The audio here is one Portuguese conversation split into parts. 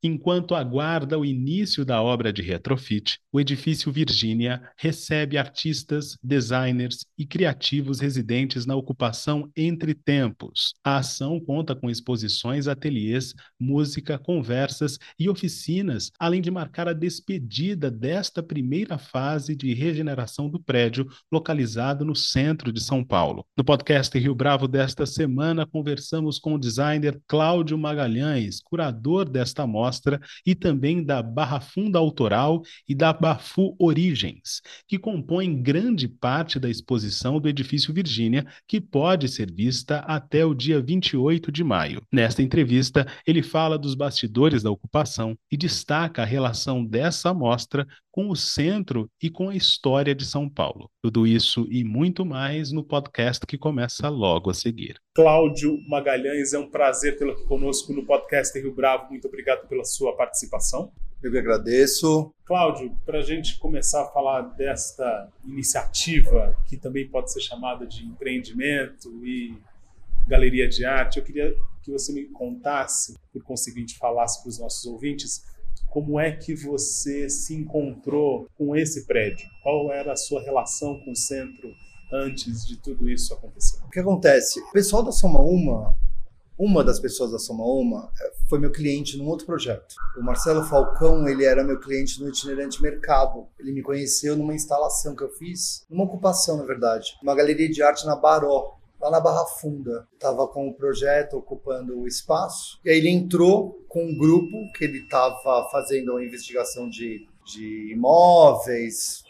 Enquanto aguarda o início da obra de retrofit, o edifício Virgínia recebe artistas, designers e criativos residentes na ocupação Entre Tempos. A ação conta com exposições, ateliês, música, conversas e oficinas, além de marcar a despedida desta primeira fase de regeneração do prédio localizado no centro de São Paulo. No podcast Rio Bravo desta semana, conversamos com o designer Cláudio Magalhães, curador desta mostra Mostra e também da Barra Funda Autoral e da Bafu Origens, que compõem grande parte da exposição do edifício Virgínia, que pode ser vista até o dia 28 de maio. Nesta entrevista, ele fala dos bastidores da ocupação e destaca a relação dessa mostra com o centro e com a história de São Paulo. Tudo isso e muito mais no podcast que começa logo a seguir. Cláudio Magalhães, é um prazer tê-lo aqui conosco no podcast Rio Bravo. Muito obrigado pela sua participação. Eu que agradeço. Cláudio, para a gente começar a falar desta iniciativa, que também pode ser chamada de empreendimento e galeria de arte, eu queria que você me contasse, por conseguinte, falasse para os nossos ouvintes como é que você se encontrou com esse prédio? Qual era a sua relação com o centro antes de tudo isso acontecer? O que acontece? O pessoal da Soma Uma, uma das pessoas da Soma Uma, é, foi meu cliente num outro projeto. O Marcelo Falcão, ele era meu cliente no itinerante mercado. Ele me conheceu numa instalação que eu fiz, numa ocupação, na verdade, uma galeria de arte na Baró, lá na Barra Funda. Estava com o projeto ocupando o espaço. E aí ele entrou com um grupo que ele estava fazendo uma investigação de, de imóveis.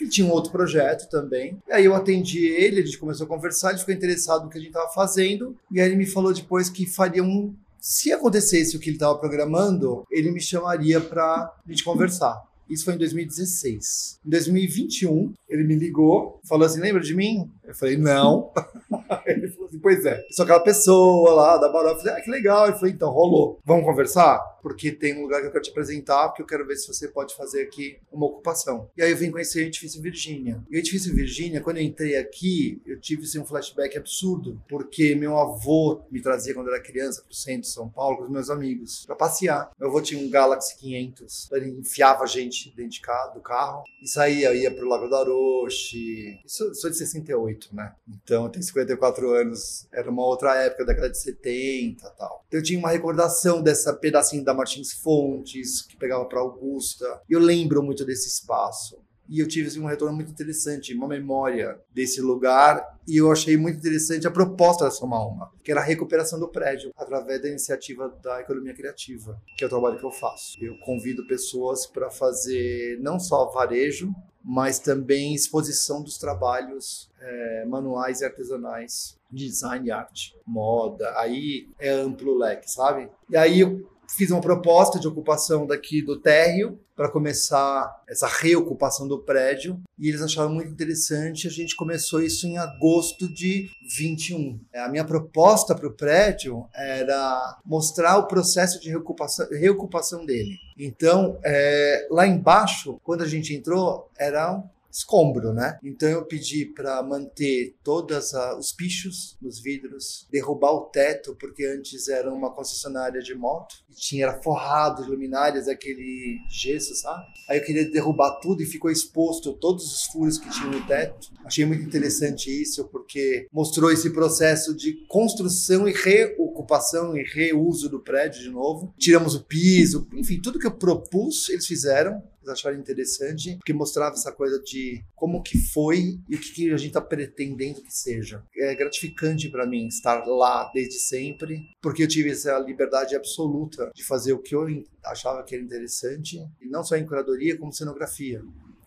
Ele tinha um outro projeto também. E aí eu atendi ele, a gente começou a conversar, ele ficou interessado no que a gente estava fazendo. E aí ele me falou depois que faria um. Se acontecesse o que ele estava programando, ele me chamaria para a gente conversar. Isso foi em 2016. Em 2021, ele me ligou, falou assim: lembra de mim? Eu falei, não. ele falou assim: pois é. Sou aquela pessoa lá da Baró. Eu falei, ah, que legal. Ele falou, então, rolou. Vamos conversar? Porque tem um lugar que eu quero te apresentar, porque eu quero ver se você pode fazer aqui uma ocupação. E aí eu vim conhecer o Edifício Virgínia. E o Edifício Virgínia, quando eu entrei aqui, eu tive assim, um flashback absurdo, porque meu avô me trazia quando eu era criança para o centro de São Paulo com os meus amigos, para passear. Meu avô tinha um Galaxy 500, ele enfiava a gente dentro de do carro e saía, ia para o Lago da Orochi. Isso sou de 68, né? Então eu tenho 54 anos, era uma outra época, década de 70 tal. Então eu tinha uma recordação dessa pedacinho da Martins Fontes, que pegava para Augusta. Eu lembro muito desse espaço. E eu tive assim, um retorno muito interessante, uma memória desse lugar. E eu achei muito interessante a proposta da Soma Uma, que era a recuperação do prédio através da iniciativa da economia criativa, que é o trabalho que eu faço. Eu convido pessoas para fazer não só varejo, mas também exposição dos trabalhos é, manuais e artesanais, design arte, moda. Aí é amplo leque, sabe? E aí fiz uma proposta de ocupação daqui do térreo para começar essa reocupação do prédio e eles acharam muito interessante. A gente começou isso em agosto de 21. É, a minha proposta para o prédio era mostrar o processo de reocupação, reocupação dele. Então, é, lá embaixo, quando a gente entrou, era escombro, né? Então eu pedi para manter todos os pichos nos vidros, derrubar o teto, porque antes era uma concessionária de moto e tinha era forrado de luminárias, aquele gesso, sabe? Aí eu queria derrubar tudo e ficou exposto todos os furos que tinha no teto. Achei muito interessante isso, porque mostrou esse processo de construção e reocupação e reuso do prédio de novo. Tiramos o piso, enfim, tudo que eu propus, eles fizeram eles acharam interessante, porque mostrava essa coisa de como que foi e o que, que a gente está pretendendo que seja. É gratificante para mim estar lá desde sempre, porque eu tive essa liberdade absoluta de fazer o que eu achava que era interessante, e não só em curadoria, como cenografia.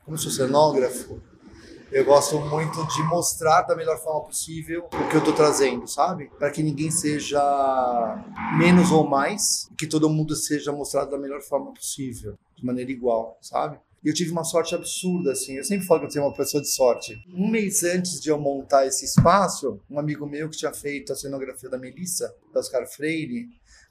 Como sou cenógrafo, eu gosto muito de mostrar da melhor forma possível o que eu estou trazendo, sabe? Para que ninguém seja menos ou mais, que todo mundo seja mostrado da melhor forma possível de maneira igual, sabe? E eu tive uma sorte absurda, assim. Eu sempre falo que eu tenho uma pessoa de sorte. Um mês antes de eu montar esse espaço, um amigo meu que tinha feito a cenografia da Melissa, da Oscar Freire,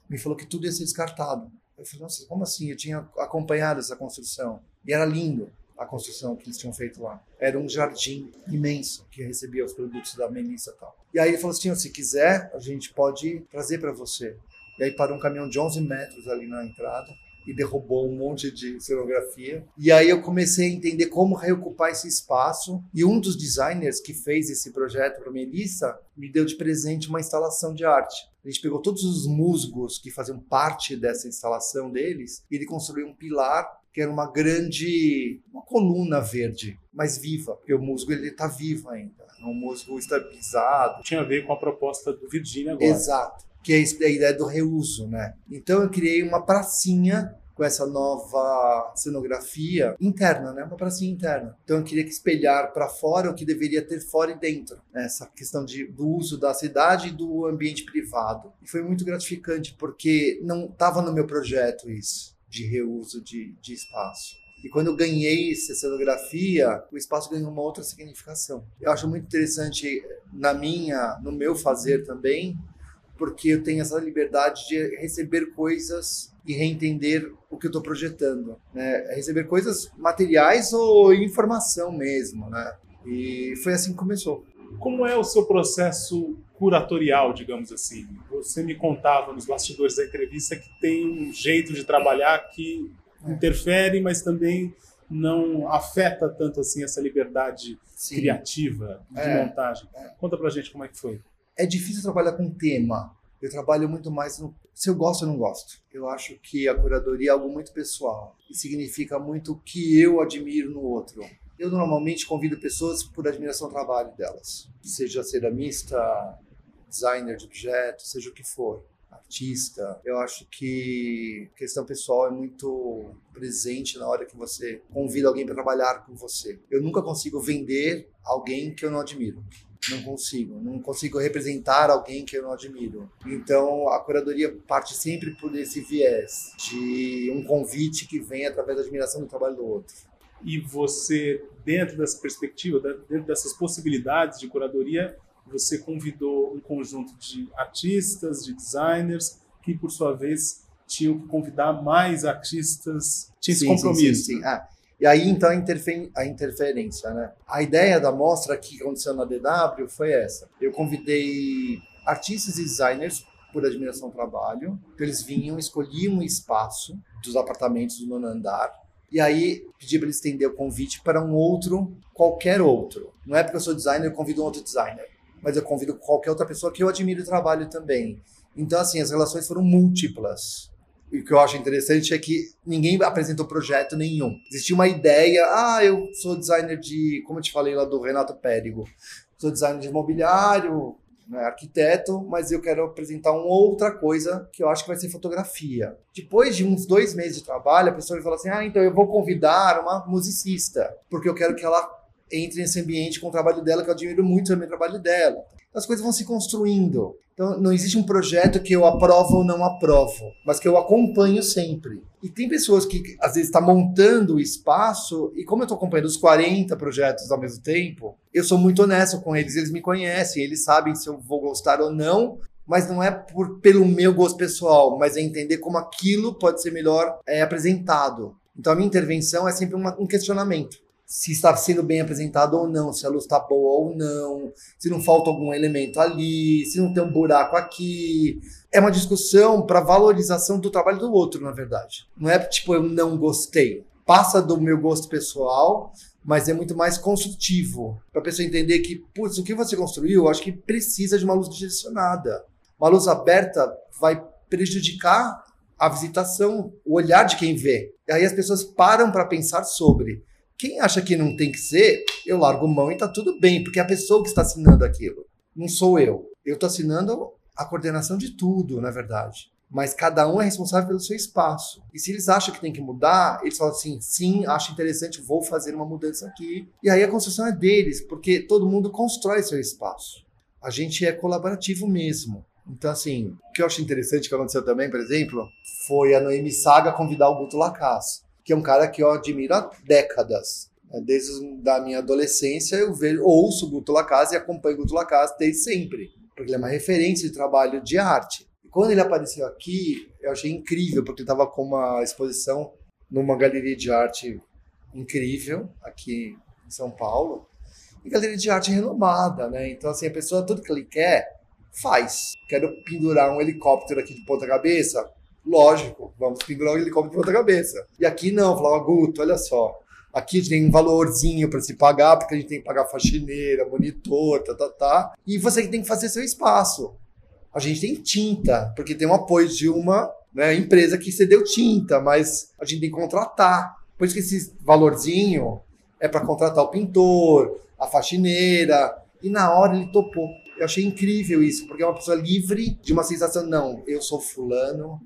me falou que tudo ia ser descartado. Eu falei, nossa, como assim? Eu tinha acompanhado essa construção. E era lindo. A construção que eles tinham feito lá. Era um jardim imenso que recebia os produtos da Melissa e tal. E aí ele falou assim: se quiser, a gente pode trazer para você. E aí parou um caminhão de 11 metros ali na entrada e derrubou um monte de cenografia. E aí eu comecei a entender como reocupar esse espaço. E um dos designers que fez esse projeto para Melissa me deu de presente uma instalação de arte. A gente pegou todos os musgos que faziam parte dessa instalação deles e ele construiu um pilar que era uma grande coluna verde, mas viva, porque o musgo ele está vivo ainda, é um musgo estabilizado. Tinha a ver com a proposta do Virginia agora. Exato, que é a ideia do reuso, né? Então eu criei uma pracinha com essa nova cenografia interna, né? Uma pracinha interna. Então eu queria que espelhar para fora o que deveria ter fora e dentro. Né? Essa questão de, do uso da cidade e do ambiente privado. E foi muito gratificante porque não estava no meu projeto isso de reuso de, de espaço. E quando eu ganhei essa cenografia, o espaço ganhou uma outra significação. Eu acho muito interessante na minha, no meu fazer também, porque eu tenho essa liberdade de receber coisas e reentender o que eu estou projetando, né? Receber coisas materiais ou informação mesmo, né? E foi assim que começou. Como é o seu processo curatorial, digamos assim? Você me contava nos bastidores da entrevista que tem um jeito de trabalhar que. Interfere, mas também não afeta tanto assim essa liberdade Sim. criativa de é. montagem. É. Conta pra gente como é que foi. É difícil trabalhar com tema. Eu trabalho muito mais no se eu gosto ou não gosto. Eu acho que a curadoria é algo muito pessoal e significa muito o que eu admiro no outro. Eu normalmente convido pessoas por admiração ao trabalho delas, seja ceramista, designer de objetos, seja o que for, artista. Eu acho que questão pessoal é muito presente na hora que você convida alguém para trabalhar com você. Eu nunca consigo vender alguém que eu não admiro. Não consigo, não consigo representar alguém que eu não admiro. Então, a curadoria parte sempre por esse viés de um convite que vem através da admiração do trabalho do outro e você, dentro dessa perspectiva, dentro dessas possibilidades de curadoria, você convidou um conjunto de artistas, de designers, que por sua vez tinham que convidar mais artistas, tinha esse compromisso. Sim, sim, sim. Ah, e aí então a, interfer a interferência, né? A ideia da mostra que aconteceu na DW foi essa. Eu convidei artistas e designers por admiração ao trabalho, eles vinham, escolhiam um espaço dos apartamentos do nono andar e aí pedi para ele estender o convite para um outro, qualquer outro. Não é porque eu sou designer, eu convido um outro designer, mas eu convido qualquer outra pessoa que eu admiro o trabalho também. Então, assim, as relações foram múltiplas. E o que eu acho interessante é que ninguém apresentou projeto nenhum. Existia uma ideia, ah, eu sou designer de, como eu te falei lá do Renato Périgo, sou designer de imobiliário, né, arquiteto, mas eu quero apresentar uma outra coisa que eu acho que vai ser fotografia. Depois de uns dois meses de trabalho, a pessoa vai falar assim: ah, então eu vou convidar uma musicista, porque eu quero que ela entre nesse ambiente com o trabalho dela, que eu admiro muito também o trabalho dela. As coisas vão se construindo. Então, não existe um projeto que eu aprovo ou não aprovo, mas que eu acompanho sempre. E tem pessoas que, às vezes, estão tá montando o espaço, e como eu estou acompanhando os 40 projetos ao mesmo tempo, eu sou muito honesto com eles, eles me conhecem, eles sabem se eu vou gostar ou não, mas não é por, pelo meu gosto pessoal, mas é entender como aquilo pode ser melhor é, apresentado. Então, a minha intervenção é sempre uma, um questionamento se está sendo bem apresentado ou não, se a luz está boa ou não, se não falta algum elemento ali, se não tem um buraco aqui. É uma discussão para valorização do trabalho do outro, na verdade. Não é tipo eu não gostei. Passa do meu gosto pessoal, mas é muito mais construtivo para a pessoa entender que, putz, o que você construiu, acho que precisa de uma luz direcionada. Uma luz aberta vai prejudicar a visitação, o olhar de quem vê. E aí as pessoas param para pensar sobre. Quem acha que não tem que ser, eu largo mão e tá tudo bem, porque é a pessoa que está assinando aquilo. Não sou eu. Eu estou assinando a coordenação de tudo, na verdade. Mas cada um é responsável pelo seu espaço. E se eles acham que tem que mudar, eles falam assim: sim, acho interessante, vou fazer uma mudança aqui. E aí a construção é deles, porque todo mundo constrói seu espaço. A gente é colaborativo mesmo. Então, assim, o que eu acho interessante que aconteceu também, por exemplo, foi a Noemi Saga convidar o Guto Lacasse que é um cara que eu admiro há décadas. Né? Desde a minha adolescência eu vejo, ouço o Guto Lacase e acompanho o Guto Lacase desde sempre, porque ele é uma referência de trabalho de arte. E quando ele apareceu aqui, eu achei incrível, porque ele estava com uma exposição numa galeria de arte incrível aqui em São Paulo e galeria de arte renomada, né? Então, assim, a pessoa, tudo que ele quer, faz. Quero pendurar um helicóptero aqui de ponta cabeça? Lógico, vamos pendurar um helicóptero de ponta cabeça. E aqui não, falava, Guto, olha só, Aqui tem um valorzinho para se pagar, porque a gente tem que pagar faxineira, monitor, tá, tá, tá. E você que tem que fazer seu espaço. A gente tem tinta, porque tem um apoio de uma né, empresa que cedeu tinta, mas a gente tem que contratar. Por isso que esse valorzinho é para contratar o pintor, a faxineira. E na hora ele topou. Eu achei incrível isso, porque é uma pessoa livre de uma sensação, não, eu sou fulano,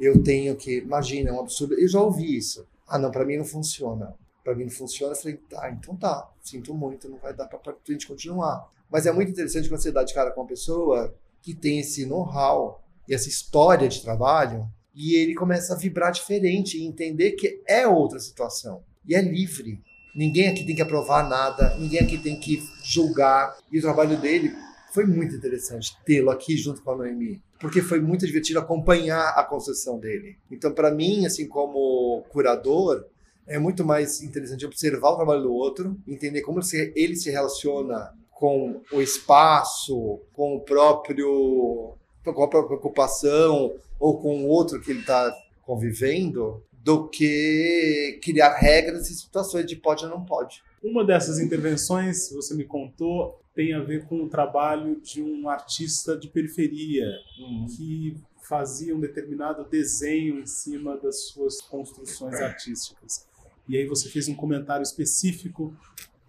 eu tenho que. Imagina, é um absurdo. Eu já ouvi isso. Ah, não, para mim não funciona para mim não funciona. Eu falei, tá, então tá, sinto muito, não vai dar para a gente continuar. Mas é muito interessante quando você dá de cara com uma pessoa que tem esse know-how e essa história de trabalho e ele começa a vibrar diferente e entender que é outra situação e é livre. Ninguém aqui tem que aprovar nada, ninguém aqui tem que julgar. E o trabalho dele foi muito interessante tê-lo aqui junto com a Noemi, porque foi muito divertido acompanhar a construção dele. Então, para mim, assim como curador, é muito mais interessante observar o trabalho do outro, entender como ele se relaciona com o espaço, com o próprio com a própria ocupação ou com o outro que ele está convivendo, do que criar regras e situações de pode ou não pode. Uma dessas intervenções, você me contou, tem a ver com o trabalho de um artista de periferia uhum. que fazia um determinado desenho em cima das suas construções artísticas e aí você fez um comentário específico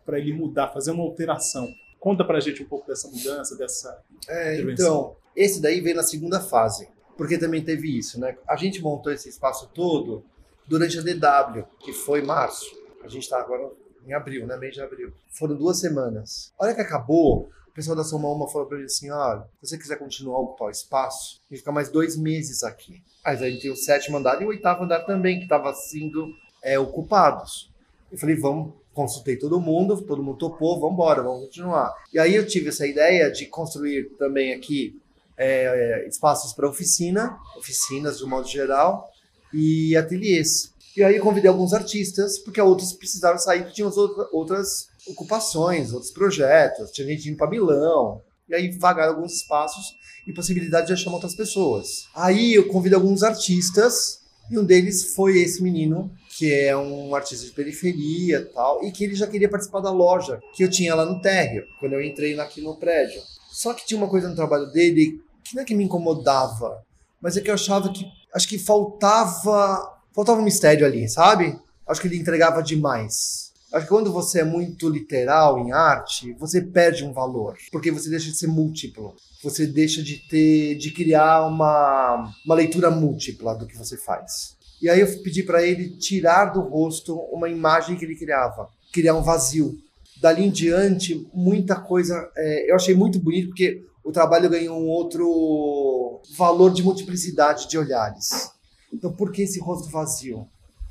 para ele mudar, fazer uma alteração. Conta para a gente um pouco dessa mudança, dessa é, Então, esse daí veio na segunda fase, porque também teve isso, né? A gente montou esse espaço todo durante a DW, que foi março. A gente está agora em abril, né? Mês de abril. Foram duas semanas. A hora que acabou, o pessoal da Soma Uma falou para ele assim: olha, se você quiser continuar a ocupar o espaço, a gente fica mais dois meses aqui. Aí a gente tem o sétimo andar e o oitavo andar também, que estava sendo é, ocupados. Eu falei, vamos, consultei todo mundo, todo mundo topou, vamos embora, vamos continuar. E aí eu tive essa ideia de construir também aqui é, espaços para oficina, oficinas de um modo geral, e ateliês. E aí convidei alguns artistas, porque outros precisaram sair, porque tinham outras ocupações, outros projetos, tinha gente indo para Milão, e aí vagaram alguns espaços e possibilidade de chamar outras pessoas. Aí eu convidei alguns artistas, e um deles foi esse menino que é um artista de periferia tal, e que ele já queria participar da loja que eu tinha lá no térreo, quando eu entrei aqui no prédio. Só que tinha uma coisa no trabalho dele que não é que me incomodava, mas é que eu achava que acho que faltava faltava um mistério ali, sabe? Acho que ele entregava demais. Acho que quando você é muito literal em arte, você perde um valor, porque você deixa de ser múltiplo. Você deixa de ter de criar uma, uma leitura múltipla do que você faz. E aí eu pedi para ele tirar do rosto uma imagem que ele criava, criar um vazio. Dali em diante, muita coisa. É, eu achei muito bonito porque o trabalho ganhou um outro valor de multiplicidade de olhares. Então, por que esse rosto vazio?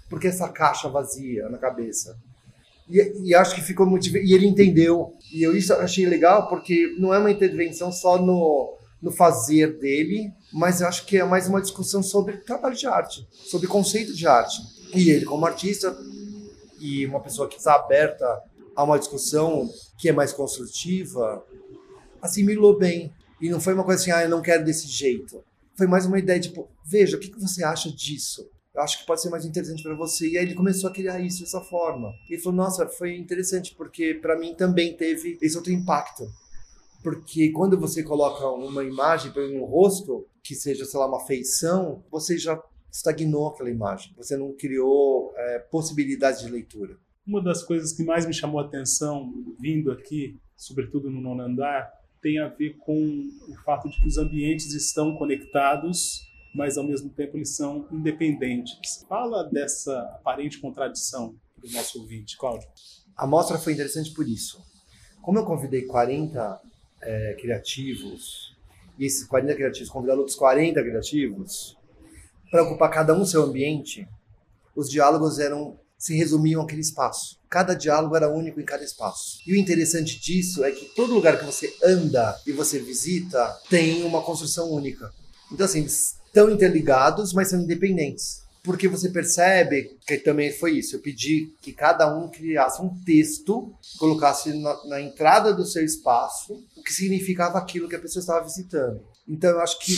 Por que essa caixa vazia na cabeça? E, e acho que ficou muito. E ele entendeu. E eu isso achei legal porque não é uma intervenção só no, no fazer dele, mas eu acho que é mais uma discussão sobre trabalho de arte, sobre conceito de arte. E ele, como artista e uma pessoa que está aberta a uma discussão que é mais construtiva, assimilou bem. E não foi uma coisa assim, ah, eu não quero desse jeito. Foi mais uma ideia, tipo, veja, o que, que você acha disso? Eu acho que pode ser mais interessante para você. E aí ele começou a criar isso dessa forma. E falou, nossa, foi interessante, porque para mim também teve esse outro impacto porque quando você coloca uma imagem para um rosto, que seja, sei lá, uma feição, você já estagnou aquela imagem. Você não criou é, possibilidade de leitura. Uma das coisas que mais me chamou a atenção vindo aqui, sobretudo no nono andar, tem a ver com o fato de que os ambientes estão conectados, mas ao mesmo tempo eles são independentes. Fala dessa aparente contradição para o nosso ouvinte, Cláudio. A mostra foi interessante por isso. Como eu convidei 40 é, criativos, e esses 40 criativos convidaram outros 40 criativos, para ocupar cada um seu ambiente, os diálogos eram se resumiam aquele espaço. Cada diálogo era único em cada espaço. E o interessante disso é que todo lugar que você anda e você visita tem uma construção única. Então, assim, eles estão interligados, mas são independentes. porque você percebe que também foi isso. Eu pedi que cada um criasse um texto, colocasse na, na entrada do seu espaço o que significava aquilo que a pessoa estava visitando. Então eu acho que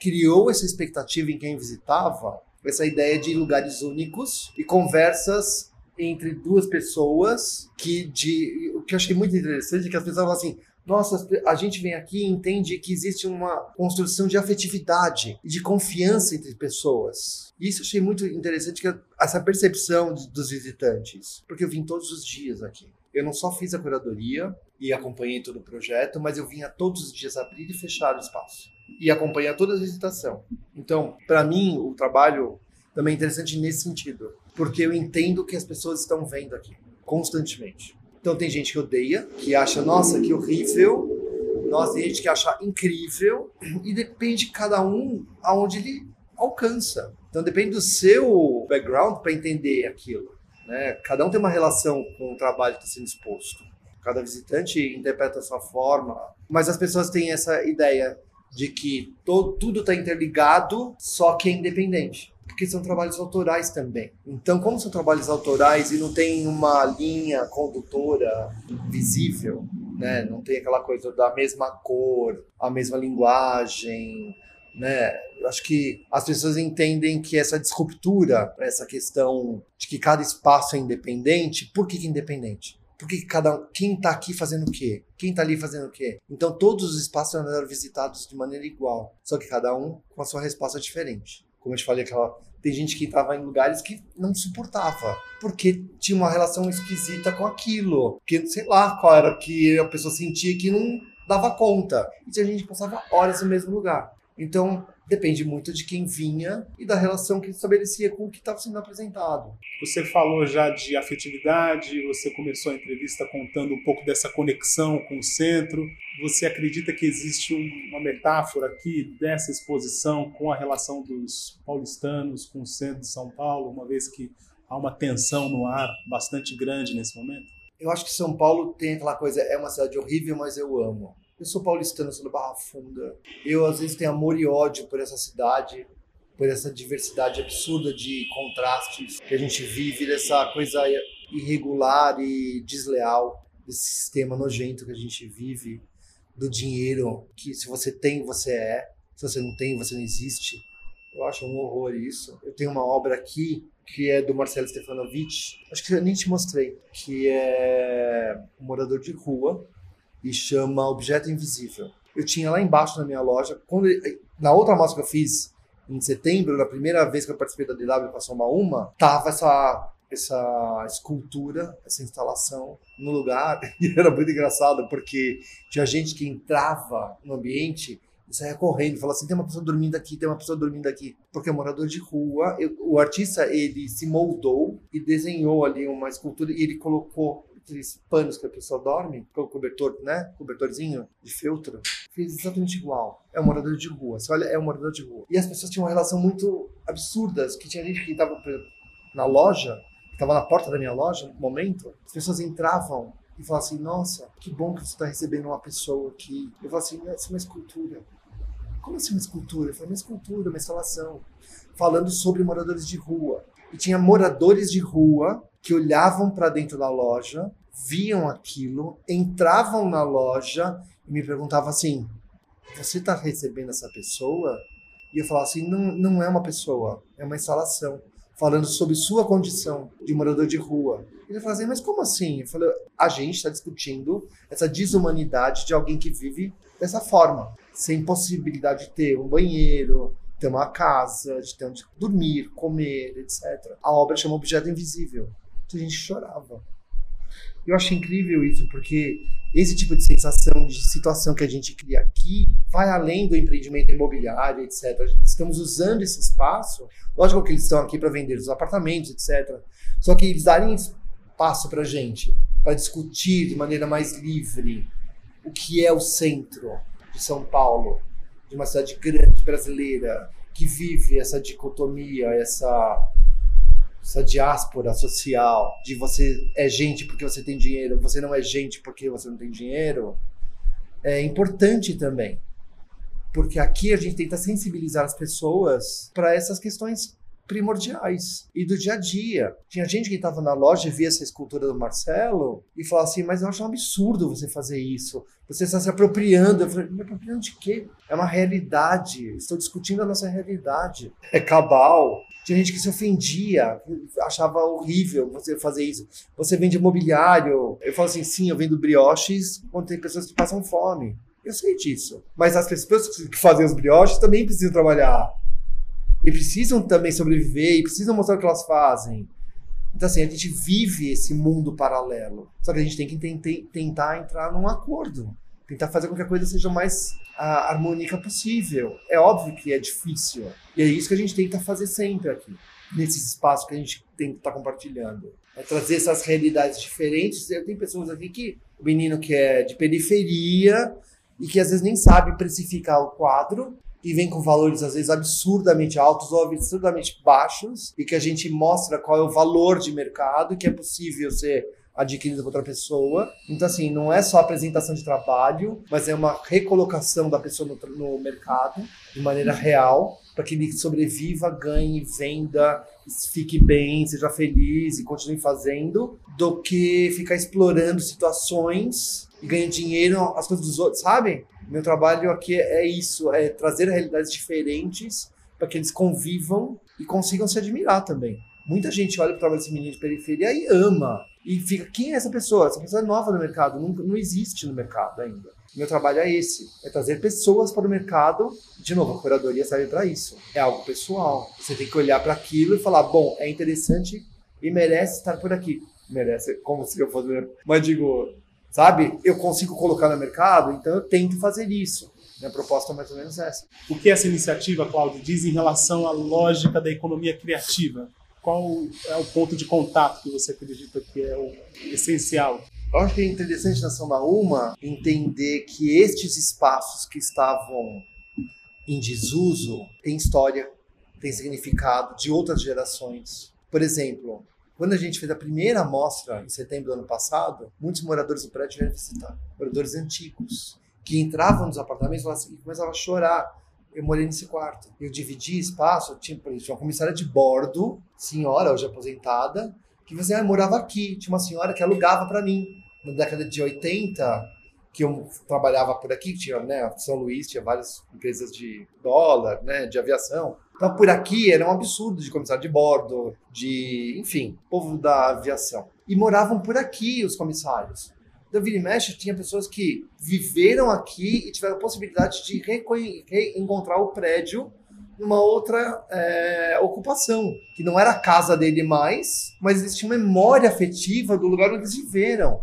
criou essa expectativa em quem visitava, essa ideia de lugares únicos e conversas entre duas pessoas que de o que eu achei muito interessante é que as pessoas falam assim nossa, a gente vem aqui e entende que existe uma construção de afetividade e de confiança entre pessoas. E isso eu achei muito interessante, que essa percepção dos visitantes. Porque eu vim todos os dias aqui. Eu não só fiz a curadoria e acompanhei todo o projeto, mas eu vinha todos os dias abrir e fechar o espaço. E acompanhar toda a visitação. Então, para mim, o trabalho também é interessante nesse sentido. Porque eu entendo que as pessoas estão vendo aqui, constantemente. Então tem gente que odeia, que acha, nossa, que horrível. Nossa, tem gente que acha incrível. E depende de cada um aonde ele alcança. Então depende do seu background para entender aquilo. Né? Cada um tem uma relação com o trabalho que está sendo exposto. Cada visitante interpreta a sua forma. Mas as pessoas têm essa ideia de que tudo está interligado, só que é independente porque são trabalhos autorais também. Então, como são trabalhos autorais e não tem uma linha condutora visível, né? Não tem aquela coisa da mesma cor, a mesma linguagem, né? Eu acho que as pessoas entendem que essa disruptura, essa questão de que cada espaço é independente, por que, que é independente? Porque cada quem está aqui fazendo o quê? Quem está ali fazendo o quê? Então todos os espaços eram visitados de maneira igual, só que cada um com a sua resposta diferente como eu te falei, aquela, tem gente que estava em lugares que não suportava, porque tinha uma relação esquisita com aquilo, que sei lá qual era que a pessoa sentia que não dava conta. E a gente passava horas no mesmo lugar. Então, depende muito de quem vinha e da relação que estabelecia com o que estava sendo apresentado. Você falou já de afetividade, você começou a entrevista contando um pouco dessa conexão com o centro. Você acredita que existe uma metáfora aqui dessa exposição com a relação dos paulistanos com o centro de São Paulo, uma vez que há uma tensão no ar bastante grande nesse momento? Eu acho que São Paulo tem aquela coisa, é uma cidade horrível, mas eu amo. Eu sou paulistano, sou do Barra Funda. Eu, às vezes, tenho amor e ódio por essa cidade, por essa diversidade absurda de contrastes que a gente vive, dessa coisa irregular e desleal, desse sistema nojento que a gente vive, do dinheiro, que se você tem, você é, se você não tem, você não existe. Eu acho um horror isso. Eu tenho uma obra aqui que é do Marcelo Stefanovic, acho que eu nem te mostrei, que é um morador de rua e chama Objeto Invisível. Eu tinha lá embaixo na minha loja, quando na outra mostra que eu fiz em setembro, na primeira vez que eu participei da DW passou uma uma, tava essa essa escultura, essa instalação no lugar e era muito engraçado porque tinha gente que entrava no ambiente e saia correndo, falava assim, tem uma pessoa dormindo aqui, tem uma pessoa dormindo aqui, porque é morador de rua. Eu, o artista ele se moldou e desenhou ali uma escultura e ele colocou aqueles panos que a pessoa dorme, com o cobertor, né? Cobertorzinho de feltro. Fez exatamente igual. É um morador de rua. Você olha, é um morador de rua. E as pessoas tinham uma relação muito absurda, que tinha gente que estava na loja, que estava na porta da minha loja, no momento, as pessoas entravam e falavam assim, nossa, que bom que você está recebendo uma pessoa aqui. Eu falo assim, isso é uma escultura. Como assim uma escultura? Eu falei, uma escultura, uma instalação. Falando sobre moradores de rua. E tinha moradores de rua que olhavam para dentro da loja, viam aquilo, entravam na loja e me perguntavam assim: Você está recebendo essa pessoa? E eu falava assim: não, não é uma pessoa, é uma instalação, falando sobre sua condição de morador de rua. Ele falou assim: Mas como assim? Eu falei: A gente está discutindo essa desumanidade de alguém que vive dessa forma, sem possibilidade de ter um banheiro, ter uma casa, de ter onde dormir, comer, etc. A obra chama Objeto Invisível a gente chorava. Eu acho incrível isso, porque esse tipo de sensação, de situação que a gente cria aqui, vai além do empreendimento imobiliário, etc. Estamos usando esse espaço, lógico que eles estão aqui para vender os apartamentos, etc. Só que eles darem espaço para a gente, para discutir de maneira mais livre o que é o centro de São Paulo, de uma cidade grande brasileira, que vive essa dicotomia, essa essa diáspora social de você é gente porque você tem dinheiro, você não é gente porque você não tem dinheiro, é importante também. Porque aqui a gente tenta sensibilizar as pessoas para essas questões primordiais e do dia a dia. Tinha gente que estava na loja e via essa escultura do Marcelo e falava assim: Mas eu acho um absurdo você fazer isso. Você está se apropriando. Eu falei: Me apropriando de quê? É uma realidade. Estou discutindo a nossa realidade. É cabal. Tinha gente que se ofendia, achava horrível você fazer isso. Você vende mobiliário. Eu falo assim: sim, eu vendo brioches quando tem pessoas que passam fome. Eu sei disso. Mas as pessoas que fazem os brioches também precisam trabalhar. E precisam também sobreviver, e precisam mostrar o que elas fazem. Então, assim, a gente vive esse mundo paralelo. Só que a gente tem que tentar entrar num acordo. Tentar fazer com que a coisa seja mais a, harmônica possível. É óbvio que é difícil. E é isso que a gente tenta fazer sempre aqui. Nesses espaços que a gente tenta estar tá compartilhando. É trazer essas realidades diferentes. Eu tenho pessoas aqui que... O menino que é de periferia e que às vezes nem sabe precificar o quadro e vem com valores às vezes absurdamente altos ou absurdamente baixos e que a gente mostra qual é o valor de mercado que é possível ser adquirido por outra pessoa. Então, assim, não é só apresentação de trabalho, mas é uma recolocação da pessoa no, no mercado de maneira real, para que ele sobreviva, ganhe, venda, fique bem, seja feliz e continue fazendo, do que ficar explorando situações e ganhando dinheiro as coisas dos outros, sabe? Meu trabalho aqui é isso, é trazer realidades diferentes para que eles convivam e consigam se admirar também. Muita gente olha para o trabalho desse menino de periferia e ama. E fica, quem é essa pessoa? Essa pessoa é nova no mercado, não, não existe no mercado ainda. Meu trabalho é esse, é trazer pessoas para o mercado. De novo, a curadoria serve para isso. É algo pessoal. Você tem que olhar para aquilo e falar, bom, é interessante e merece estar por aqui. Merece, como se eu fosse... Mas digo, sabe? Eu consigo colocar no mercado, então eu tento fazer isso. Minha proposta é mais ou menos essa. O que essa iniciativa, Cláudio, diz em relação à lógica da economia criativa? Qual é o ponto de contato que você acredita que é o essencial? Eu acho que é interessante na São Uma entender que estes espaços que estavam em desuso têm história, têm significado de outras gerações. Por exemplo, quando a gente fez a primeira amostra, em setembro do ano passado, muitos moradores do prédio vieram visitar. Moradores antigos, que entravam nos apartamentos e começavam a chorar. Eu morei nesse quarto. Eu dividi espaço, tinha, tinha uma comissária de bordo, senhora, hoje aposentada, que você ah, morava aqui. Tinha uma senhora que alugava para mim. Na década de 80, que eu trabalhava por aqui, tinha, né, São Luís tinha várias empresas de dólar, né, de aviação. Então, por aqui era um absurdo de comissário de bordo, de, enfim, povo da aviação. E moravam por aqui os comissários. Da Vira e tinha pessoas que viveram aqui e tiveram possibilidade de reencontrar o prédio numa outra é, ocupação, que não era a casa dele mais, mas existia uma memória afetiva do lugar onde eles viveram.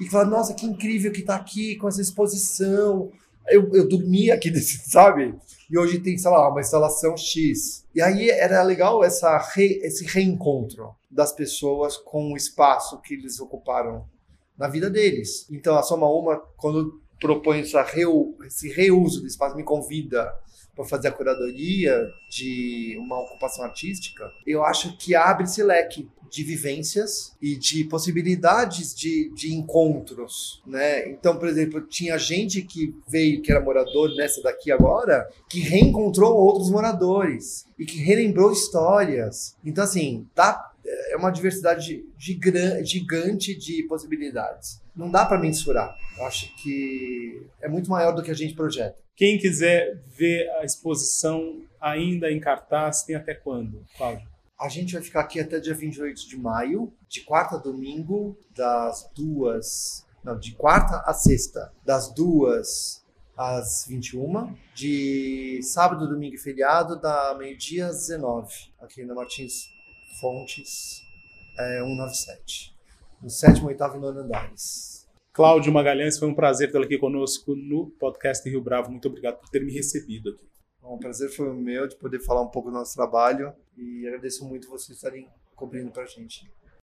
E falaram, nossa, que incrível que está aqui com essa exposição, eu, eu dormia aqui, desse, sabe? E hoje tem, sei lá, uma instalação X. E aí era legal essa re, esse reencontro das pessoas com o espaço que eles ocuparam na vida deles. Então a Soma Uma, quando propõe essa reu, esse reuso do espaço, me convida para fazer a curadoria de uma ocupação artística, eu acho que abre esse leque de vivências e de possibilidades de, de encontros, né? Então, por exemplo, tinha gente que veio, que era morador nessa daqui agora, que reencontrou outros moradores e que relembrou histórias. Então, assim, dá é uma diversidade gigante de possibilidades. Não dá para mensurar. Eu acho que é muito maior do que a gente projeta. Quem quiser ver a exposição ainda em cartaz, tem até quando, Cláudio? A gente vai ficar aqui até dia 28 de maio, de quarta a domingo, das duas. Não, de quarta a sexta, das duas às 21, de sábado, domingo e feriado, da meio-dia às 19, aqui na Martins Fontes é, 197, no sétimo, oitavo e nono andares. Cláudio Magalhães, foi um prazer tê-lo aqui conosco no podcast Rio Bravo. Muito obrigado por ter me recebido aqui. Bom, o prazer foi o meu de poder falar um pouco do nosso trabalho e agradeço muito vocês estarem cobrindo para a gente.